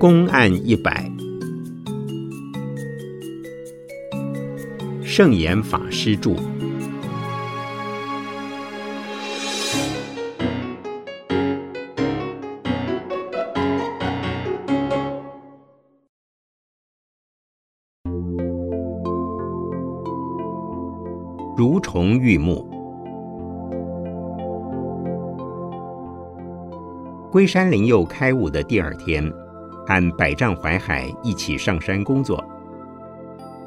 公案一百，圣严法师著。蠕虫玉木。龟山灵佑开悟的第二天，和百丈怀海一起上山工作。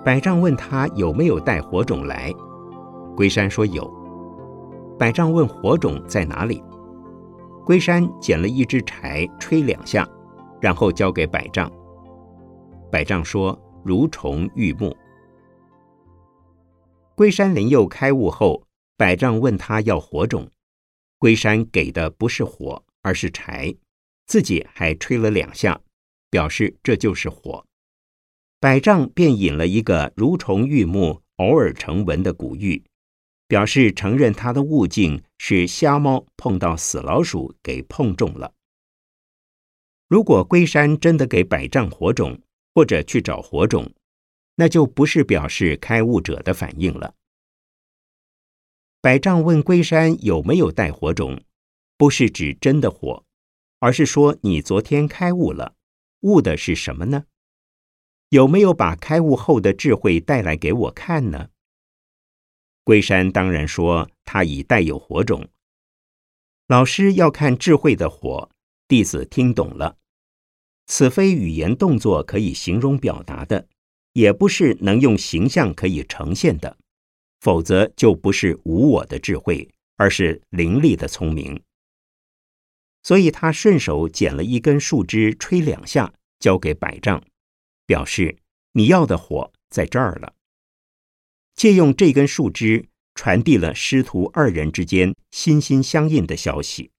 百丈问他有没有带火种来，龟山说有。百丈问火种在哪里，龟山捡了一支柴，吹两下，然后交给百丈。百丈说：“如虫玉木。”龟山灵佑开悟后，百丈问他要火种，龟山给的不是火，而是柴，自己还吹了两下，表示这就是火。百丈便引了一个如虫玉木偶尔成文的古玉，表示承认他的悟境是瞎猫碰到死老鼠给碰中了。如果龟山真的给百丈火种，或者去找火种。那就不是表示开悟者的反应了。百丈问龟山有没有带火种，不是指真的火，而是说你昨天开悟了，悟的是什么呢？有没有把开悟后的智慧带来给我看呢？龟山当然说他已带有火种。老师要看智慧的火，弟子听懂了，此非语言动作可以形容表达的。也不是能用形象可以呈现的，否则就不是无我的智慧，而是凌厉的聪明。所以他顺手捡了一根树枝，吹两下，交给百丈，表示你要的火在这儿了。借用这根树枝，传递了师徒二人之间心心相印的消息。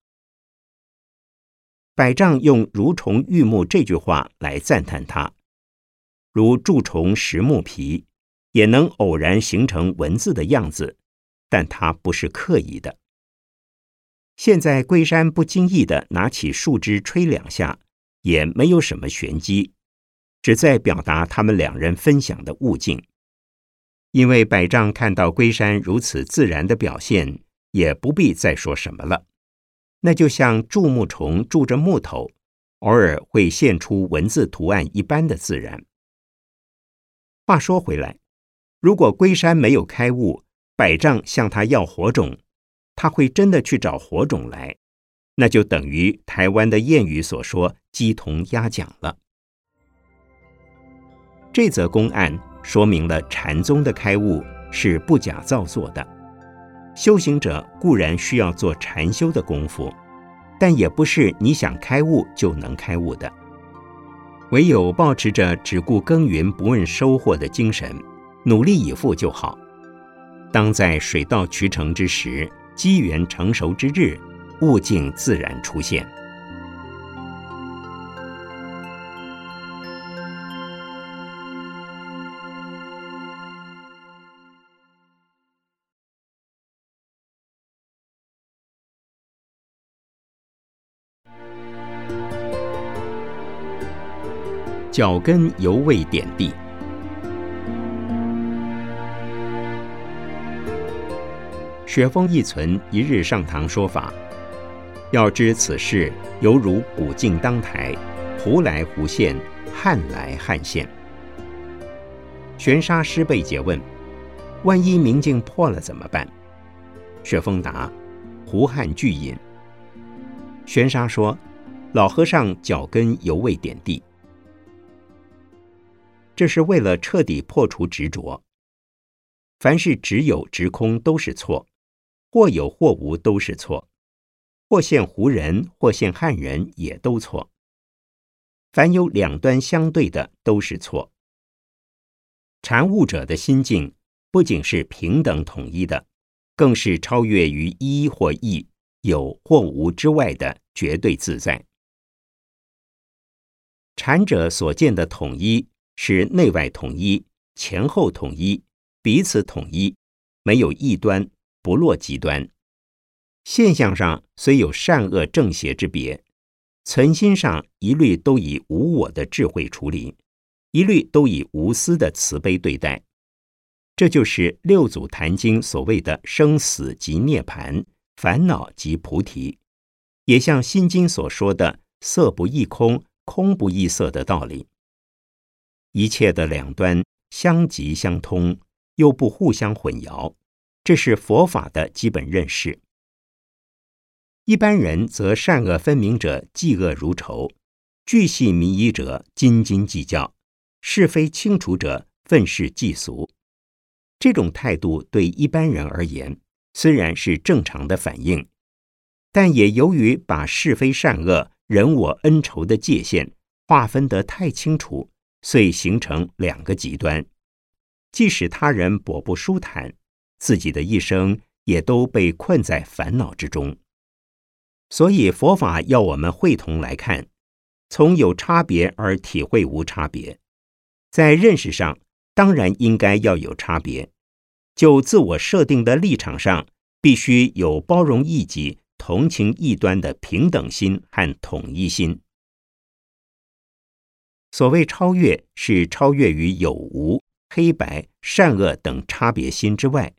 百丈用“如虫玉木”这句话来赞叹他。如蛀虫食木皮，也能偶然形成文字的样子，但它不是刻意的。现在龟山不经意的拿起树枝吹两下，也没有什么玄机，只在表达他们两人分享的悟境。因为百丈看到龟山如此自然的表现，也不必再说什么了。那就像蛀木虫蛀着木头，偶尔会现出文字图案一般的自然。话说回来，如果龟山没有开悟，百丈向他要火种，他会真的去找火种来，那就等于台湾的谚语所说“鸡同鸭讲”了。这则公案说明了禅宗的开悟是不假造作的。修行者固然需要做禅修的功夫，但也不是你想开悟就能开悟的。唯有保持着只顾耕耘不问收获的精神，努力以赴就好。当在水到渠成之时，机缘成熟之日，悟境自然出现。脚跟犹未点地。雪峰一存一日上堂说法，要知此事犹如古镜当台，胡来胡现，汉来汉现。玄沙师被诘问：万一明镜破了怎么办？雪峰答：胡汉俱隐。玄沙说：老和尚脚跟犹未点地。这是为了彻底破除执着。凡是只有执空都是错，或有或无都是错，或现胡人或现汉人也都错。凡有两端相对的都是错。禅悟者的心境不仅是平等统一的，更是超越于一或异、有或无之外的绝对自在。禅者所见的统一。是内外统一、前后统一、彼此统一，没有异端，不落极端。现象上虽有善恶正邪之别，存心上一律都以无我的智慧处理，一律都以无私的慈悲对待。这就是六祖坛经所谓的生死即涅盘，烦恼即菩提，也像心经所说的色不异空，空不异色的道理。一切的两端相即相通，又不互相混淆，这是佛法的基本认识。一般人则善恶分明者嫉恶如仇，巨细靡遗者斤斤计较，是非清楚者愤世嫉俗。这种态度对一般人而言虽然是正常的反应，但也由于把是非善恶、人我恩仇的界限划分得太清楚，遂形成两个极端，即使他人薄不舒坦，自己的一生也都被困在烦恼之中。所以佛法要我们会同来看，从有差别而体会无差别，在认识上。当然应该要有差别，就自我设定的立场上，必须有包容异己、同情异端的平等心和统一心。所谓超越，是超越于有无、黑白、善恶等差别心之外，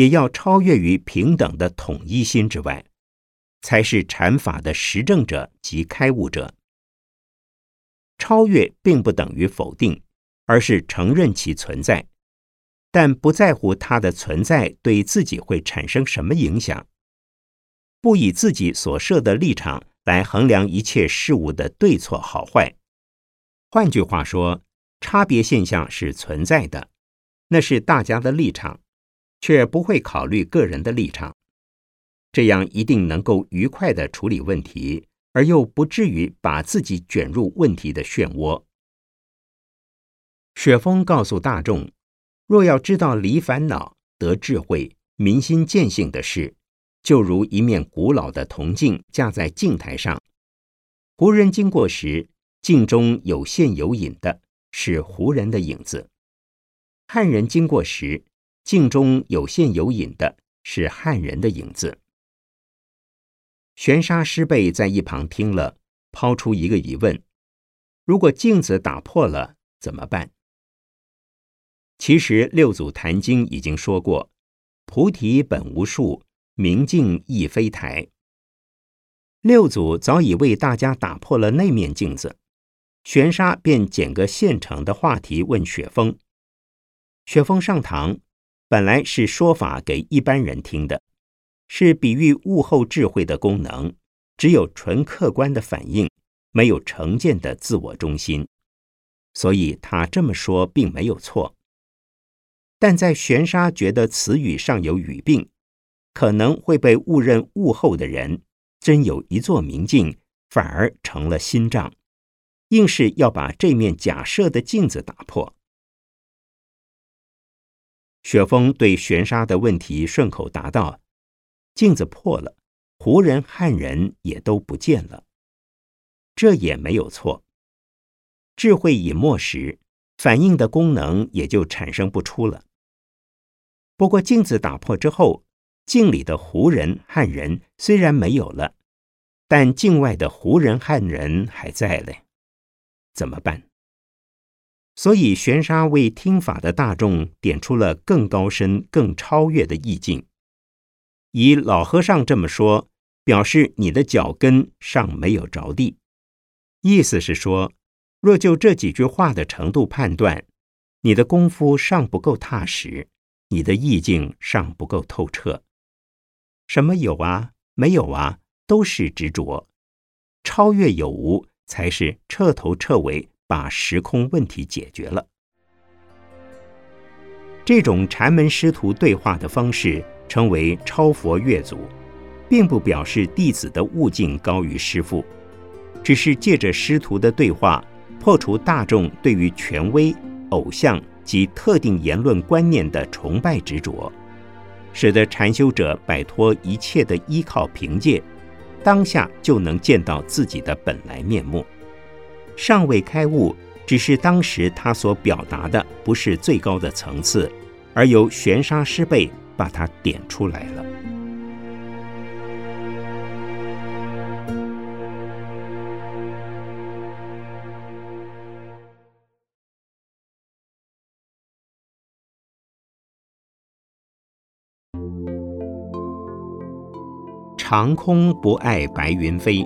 也要超越于平等的统一心之外，才是禅法的实证者及开悟者。超越并不等于否定。而是承认其存在，但不在乎它的存在对自己会产生什么影响，不以自己所设的立场来衡量一切事物的对错好坏。换句话说，差别现象是存在的，那是大家的立场，却不会考虑个人的立场，这样一定能够愉快的处理问题，而又不至于把自己卷入问题的漩涡。雪峰告诉大众：若要知道离烦恼、得智慧、明心见性的事，就如一面古老的铜镜架在镜台上，胡人经过时，镜中有现有影的是胡人的影子；汉人经过时，镜中有现有影的是汉人的影子。玄沙师辈在一旁听了，抛出一个疑问：如果镜子打破了怎么办？其实六祖坛经已经说过：“菩提本无树，明镜亦非台。”六祖早已为大家打破了那面镜子，玄沙便捡个现成的话题问雪峰。雪峰上堂本来是说法给一般人听的，是比喻物后智慧的功能，只有纯客观的反应，没有成见的自我中心，所以他这么说并没有错。但在玄沙觉得词语上有语病，可能会被误认物后的人，真有一座明镜，反而成了心障，硬是要把这面假设的镜子打破。雪峰对玄沙的问题顺口答道：“镜子破了，胡人汉人也都不见了，这也没有错。智慧已没时，反应的功能也就产生不出了。”不过镜子打破之后，镜里的胡人、汉人虽然没有了，但境外的胡人、汉人还在嘞，怎么办？所以玄沙为听法的大众点出了更高深、更超越的意境。以老和尚这么说，表示你的脚跟尚没有着地，意思是说，若就这几句话的程度判断，你的功夫尚不够踏实。你的意境尚不够透彻，什么有啊，没有啊，都是执着。超越有无，才是彻头彻尾把时空问题解决了。这种禅门师徒对话的方式称为超佛越祖，并不表示弟子的悟境高于师父，只是借着师徒的对话，破除大众对于权威偶像。及特定言论观念的崇拜执着，使得禅修者摆脱一切的依靠凭借，当下就能见到自己的本来面目。尚未开悟，只是当时他所表达的不是最高的层次，而由玄沙师辈把他点出来了。长空不爱白云飞。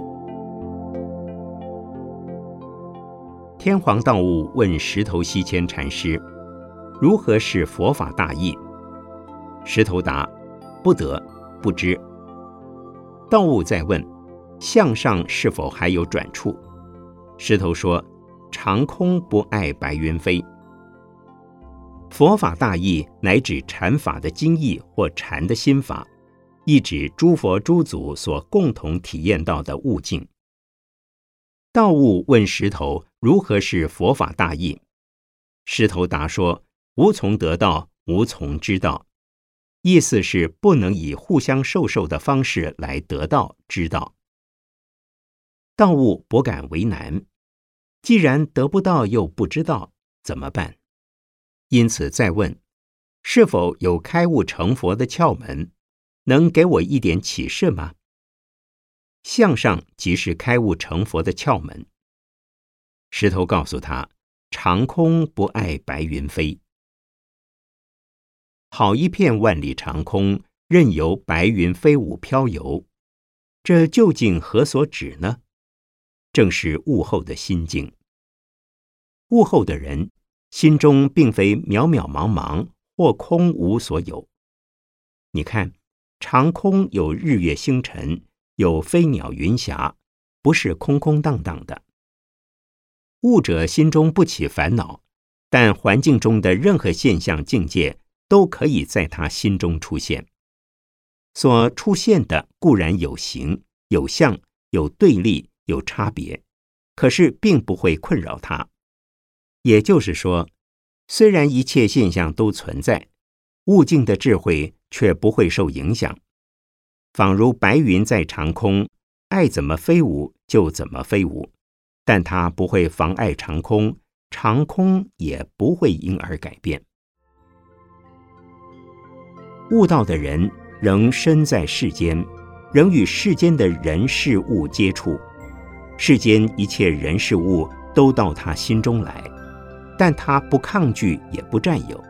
天皇道悟问石头西迁禅师：“如何是佛法大义？”石头答：“不得，不知。”道悟再问：“向上是否还有转处？”石头说：“长空不爱白云飞。”佛法大义乃指禅法的经义或禅的心法，亦指诸佛诸祖所共同体验到的悟境。道悟问石头如何是佛法大义，石头答说：“无从得到，无从知道。”意思是不能以互相授受的方式来得到知道。道悟不敢为难，既然得不到又不知道，怎么办？因此再问：是否有开悟成佛的窍门？能给我一点启示吗？向上即是开悟成佛的窍门。石头告诉他：“长空不爱白云飞，好一片万里长空，任由白云飞舞飘游。这究竟何所指呢？正是悟后的心境。悟后的人心中并非渺渺茫茫或空无所有。你看，长空有日月星辰。”有飞鸟云霞，不是空空荡荡的。悟者心中不起烦恼，但环境中的任何现象境界都可以在他心中出现。所出现的固然有形、有相、有对立、有差别，可是并不会困扰他。也就是说，虽然一切现象都存在，悟境的智慧却不会受影响。仿如白云在长空，爱怎么飞舞就怎么飞舞，但它不会妨碍长空，长空也不会因而改变。悟道的人仍身在世间，仍与世间的人事物接触，世间一切人事物都到他心中来，但他不抗拒，也不占有。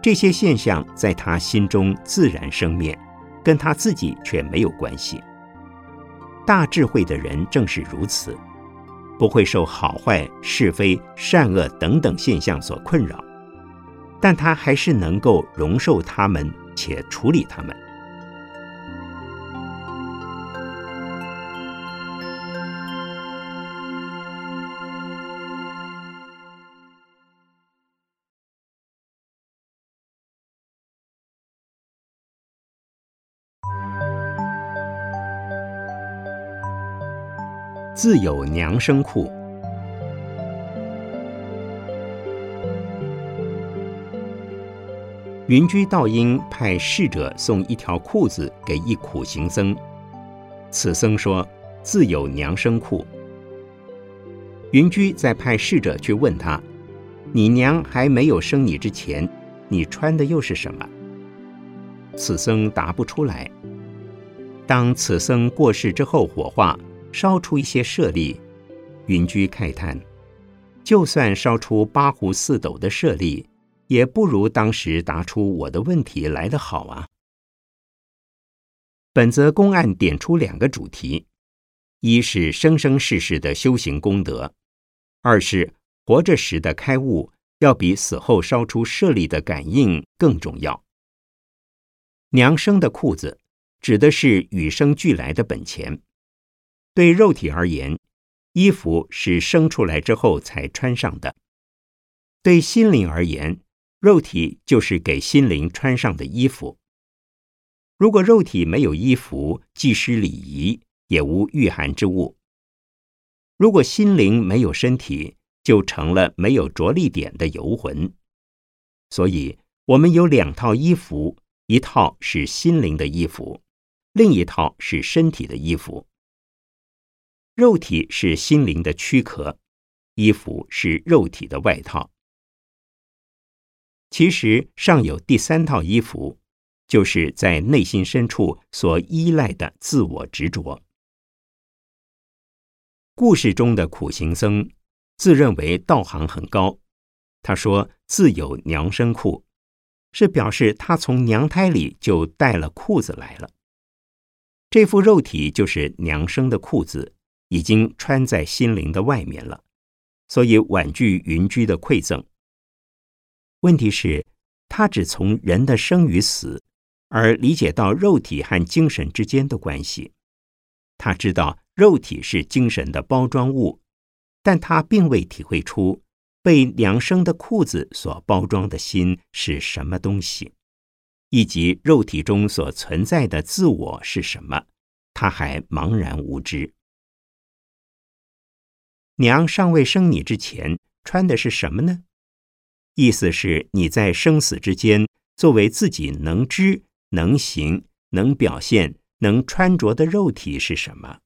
这些现象在他心中自然生灭。跟他自己却没有关系。大智慧的人正是如此，不会受好坏、是非、善恶等等现象所困扰，但他还是能够容受他们且处理他们。自有娘生裤。云居道因派侍者送一条裤子给一苦行僧，此僧说：“自有娘生裤。”云居再派侍者去问他：“你娘还没有生你之前，你穿的又是什么？”此僧答不出来。当此僧过世之后，火化。烧出一些舍利，云居慨叹：就算烧出八壶四斗的舍利，也不如当时答出我的问题来得好啊！本则公案点出两个主题：一是生生世世的修行功德；二是活着时的开悟，要比死后烧出舍利的感应更重要。娘生的裤子，指的是与生俱来的本钱。对肉体而言，衣服是生出来之后才穿上的；对心灵而言，肉体就是给心灵穿上的衣服。如果肉体没有衣服，既失礼仪，也无御寒之物；如果心灵没有身体，就成了没有着力点的游魂。所以，我们有两套衣服：一套是心灵的衣服，另一套是身体的衣服。肉体是心灵的躯壳，衣服是肉体的外套。其实尚有第三套衣服，就是在内心深处所依赖的自我执着。故事中的苦行僧自认为道行很高，他说自有娘生裤，是表示他从娘胎里就带了裤子来了。这副肉体就是娘生的裤子，已经穿在心灵的外面了，所以婉拒云居的馈赠。问题是，他只从人的生与死，而理解到肉体和精神之间的关系。他知道肉体是精神的包装物，但他并未体会出被量生的裤子所包装的心是什么东西。以及肉体中所存在的自我是什么，他还茫然无知。娘尚未生你之前穿的是什么呢？意思是你在生死之间，作为自己能知、能行、能表现、能穿着的肉体是什么？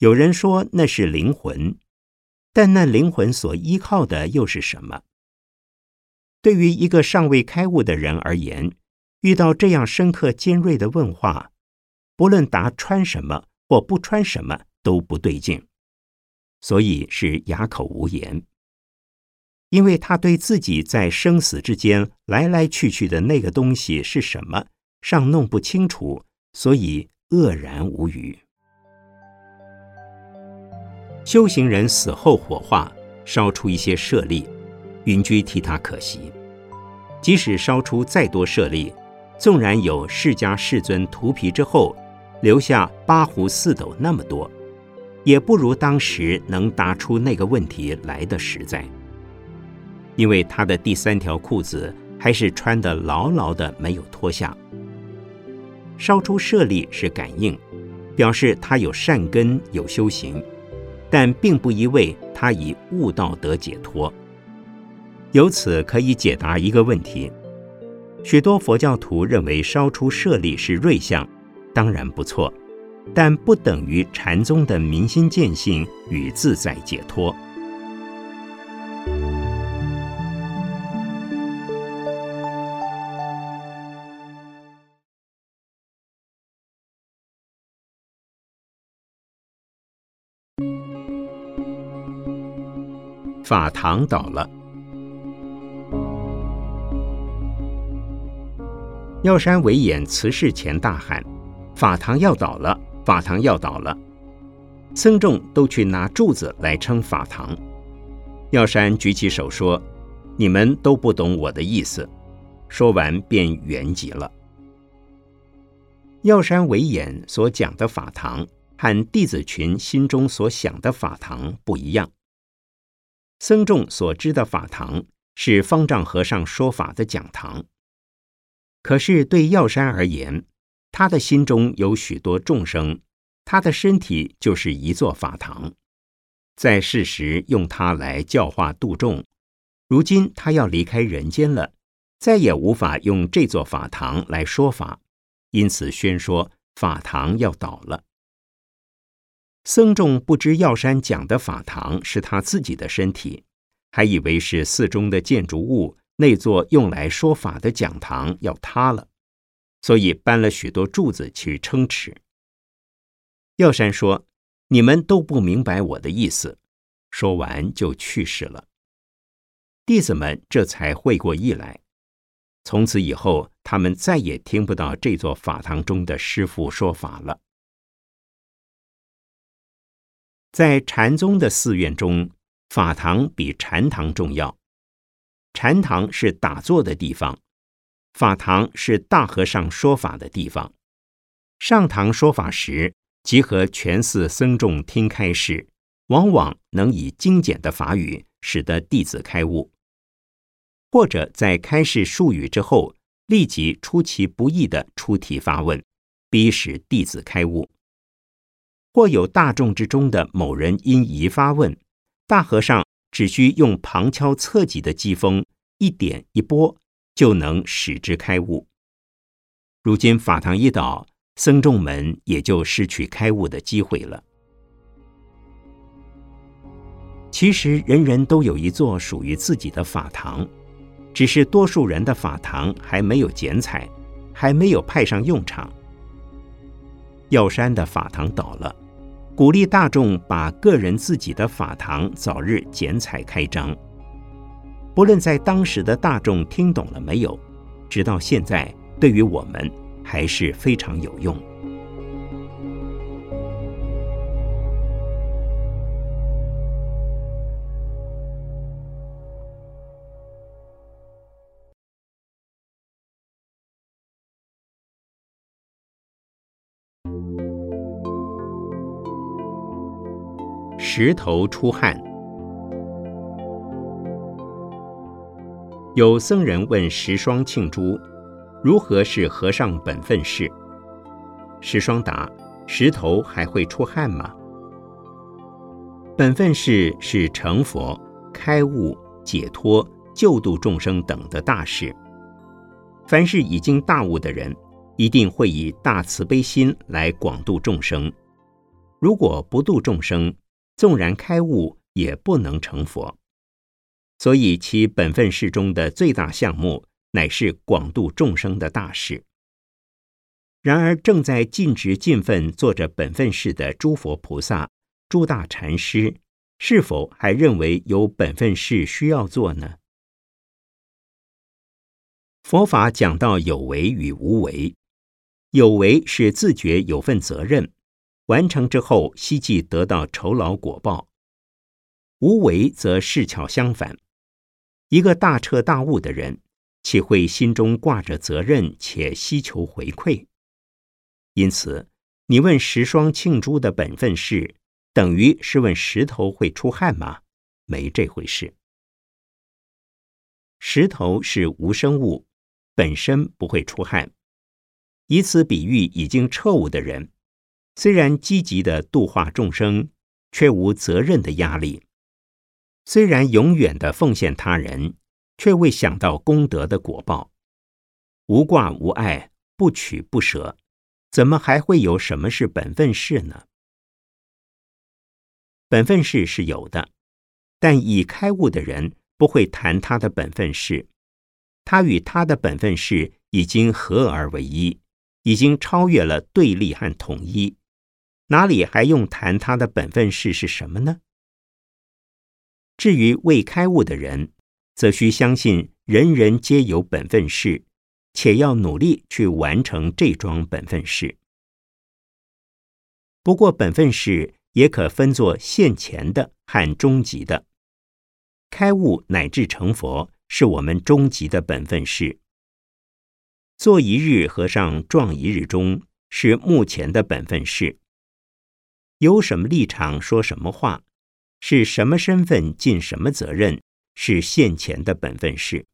有人说那是灵魂，但那灵魂所依靠的又是什么？对于一个尚未开悟的人而言，遇到这样深刻尖锐的问话，不论答穿什么或不穿什么都不对劲，所以是哑口无言。因为他对自己在生死之间来来去去的那个东西是什么尚弄不清楚，所以愕然无语。修行人死后火化，烧出一些舍利，云居替他可惜。即使烧出再多舍利，纵然有释迦世尊涂皮之后留下八壶四斗那么多，也不如当时能答出那个问题来的实在。因为他的第三条裤子还是穿得牢牢的，没有脱下。烧出舍利是感应，表示他有善根有修行。但并不意味他以悟道得解脱。由此可以解答一个问题：许多佛教徒认为烧出舍利是瑞相，当然不错，但不等于禅宗的明心见性与自在解脱。法堂倒了，药山维演辞世前大喊：“法堂要倒了，法堂要倒了！”僧众都去拿柱子来撑法堂。药山举起手说：“你们都不懂我的意思。”说完便圆寂了。药山维演所讲的法堂和弟子群心中所想的法堂不一样。僧众所知的法堂是方丈和尚说法的讲堂，可是对药山而言，他的心中有许多众生，他的身体就是一座法堂，在世时用它来教化度众，如今他要离开人间了，再也无法用这座法堂来说法，因此宣说法堂要倒了。僧众不知药山讲的法堂是他自己的身体，还以为是寺中的建筑物，那座用来说法的讲堂要塌了，所以搬了许多柱子去撑持。药山说：“你们都不明白我的意思。”说完就去世了。弟子们这才会过意来。从此以后，他们再也听不到这座法堂中的师父说法了。在禅宗的寺院中，法堂比禅堂重要。禅堂是打坐的地方，法堂是大和尚说法的地方。上堂说法时，集合全寺僧众听开示，往往能以精简的法语使得弟子开悟；或者在开示术语之后，立即出其不意的出题发问，逼使弟子开悟。或有大众之中的某人因疑发问，大和尚只需用旁敲侧击的机锋一点一拨，就能使之开悟。如今法堂一倒，僧众们也就失去开悟的机会了。其实人人都有一座属于自己的法堂，只是多数人的法堂还没有剪彩，还没有派上用场。药山的法堂倒了。鼓励大众把个人自己的法堂早日剪彩开张。不论在当时的大众听懂了没有直到现在对于我们还是非常有用。石头出汗。有僧人问石霜庆珠：“如何是和尚本分事？”石霜答：“石头还会出汗吗？”本分事是成佛、开悟、解脱、救度众生等的大事。凡是已经大悟的人，一定会以大慈悲心来广度众生。如果不度众生，纵然开悟，也不能成佛。所以，其本分事中的最大项目，乃是广度众生的大事。然而，正在尽职尽份做着本分事的诸佛菩萨、诸大禅师，是否还认为有本分事需要做呢？佛法讲到有为与无为，有为是自觉有份责任。完成之后，希冀得到酬劳果报；无为则事巧相反。一个大彻大悟的人，岂会心中挂着责任且希求回馈？因此，你问石霜庆珠的本分事，等于是问石头会出汗吗？没这回事。石头是无生物，本身不会出汗。以此比喻已经彻悟的人。虽然积极的度化众生，却无责任的压力；虽然永远的奉献他人，却未想到功德的果报。无挂无碍，不取不舍，怎么还会有什么是本分事呢？本分事是有的，但已开悟的人不会谈他的本分事，他与他的本分事已经合而为一，已经超越了对立和统一。哪里还用谈他的本分事是什么呢？至于未开悟的人，则需相信人人皆有本分事，且要努力去完成这桩本分事。不过，本分事也可分作现前的和终极的。开悟乃至成佛，是我们终极的本分事。做一日和尚撞一日钟，是目前的本分事。有什么立场说什么话，是什么身份尽什么责任，是现前的本分事。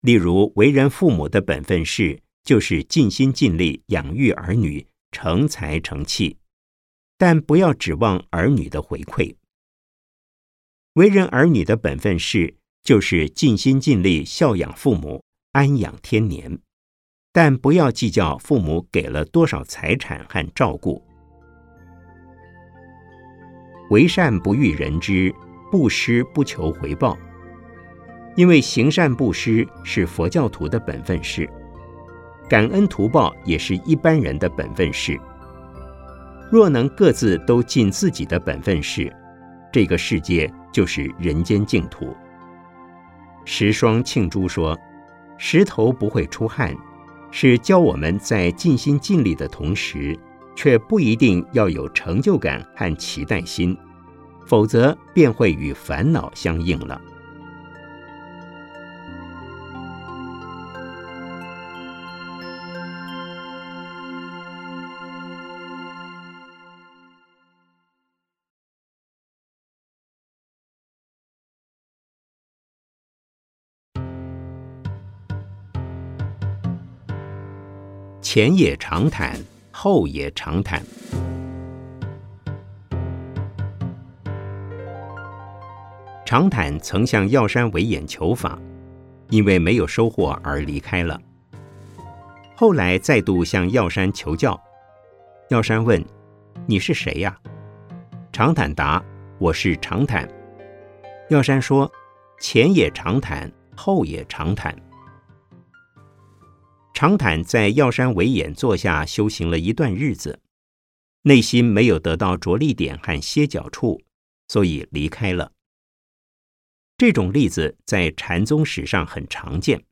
例如，为人父母的本分事，就是尽心尽力养育儿女，成才成器，但不要指望儿女的回馈。为人儿女的本分事，就是尽心尽力孝养父母，安养天年，但不要计较父母给了多少财产和照顾。为善不欲人知，布施不求回报。因为行善布施是佛教徒的本分事，感恩图报也是一般人的本分事。若能各自都尽自己的本分事，这个世界就是人间净土。石霜庆珠说：“石头不会出汗，是教我们在尽心尽力的同时。”却不一定要有成就感和期待心，否则便会与烦恼相应了。前野长谈。后也长谈。长坦曾向药山维演求法，因为没有收获而离开了。后来再度向药山求教，药山问：“你是谁呀？”长坦答：“我是长坦。”药山说：“前也长坦，后也长坦。”长坦在药山维演坐下修行了一段日子，内心没有得到着力点和歇脚处，所以离开了。这种例子在禅宗史上很常见。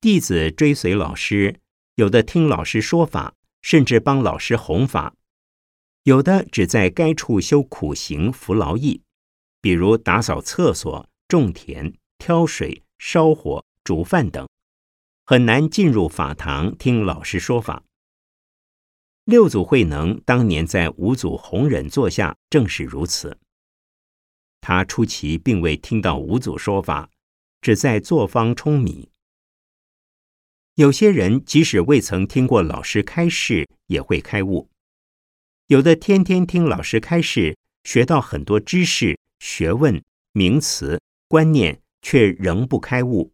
弟子追随老师，有的听老师说法，甚至帮老师弘法；有的只在该处修苦行、服劳役，比如打扫厕所、种田、挑水、烧火、煮饭等。很难进入法堂听老师说法。六祖慧能当年在五祖弘忍座下正是如此。他初期并未听到五祖说法，只在坐方舂米。有些人即使未曾听过老师开示，也会开悟；有的天天听老师开示，学到很多知识、学问、名词、观念，却仍不开悟。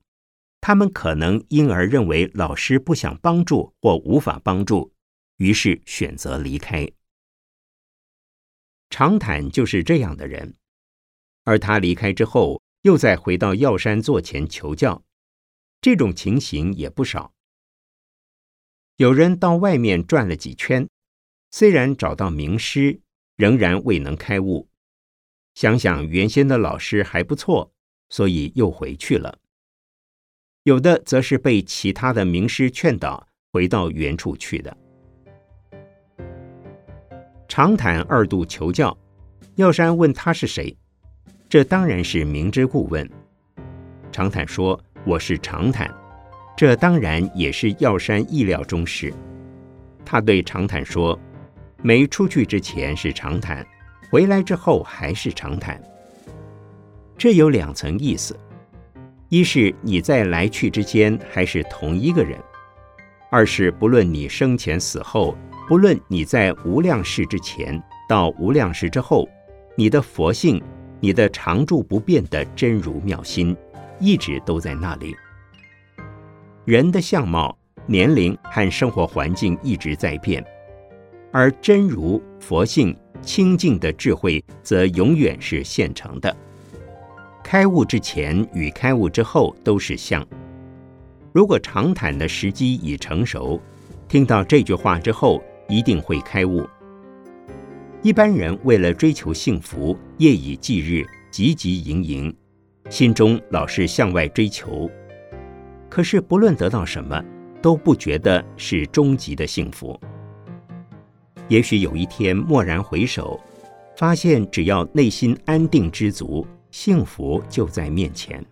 他们可能因而认为老师不想帮助或无法帮助。于是选择离开。长坦就是这样的人，而他离开之后，又再回到药山座前求教，这种情形也不少。有人到外面转了几圈，虽然找到名师，仍然未能开悟。想想原先的老师还不错，所以又回去了。有的则是被其他的名师劝导，回到原处去的。长坦二度求教，药山问他是谁，这当然是明知故问。长坦说：“我是长坦。”这当然也是药山意料中事。他对长坦说：“没出去之前是长坦，回来之后还是长坦。”这有两层意思：一是你在来去之间还是同一个人；二是不论你生前死后。不论你在无量世之前到无量世之后，你的佛性、你的常住不变的真如妙心，一直都在那里。人的相貌、年龄和生活环境一直在变，而真如佛性清净的智慧，则永远是现成的。开悟之前与开悟之后都是相。如果长坦的时机已成熟，听到这句话之后。一定会开悟。一般人为了追求幸福，夜以继日，汲汲营营，心中老是向外追求。可是不论得到什么，都不觉得是终极的幸福。也许有一天蓦然回首，发现只要内心安定知足，幸福就在面前。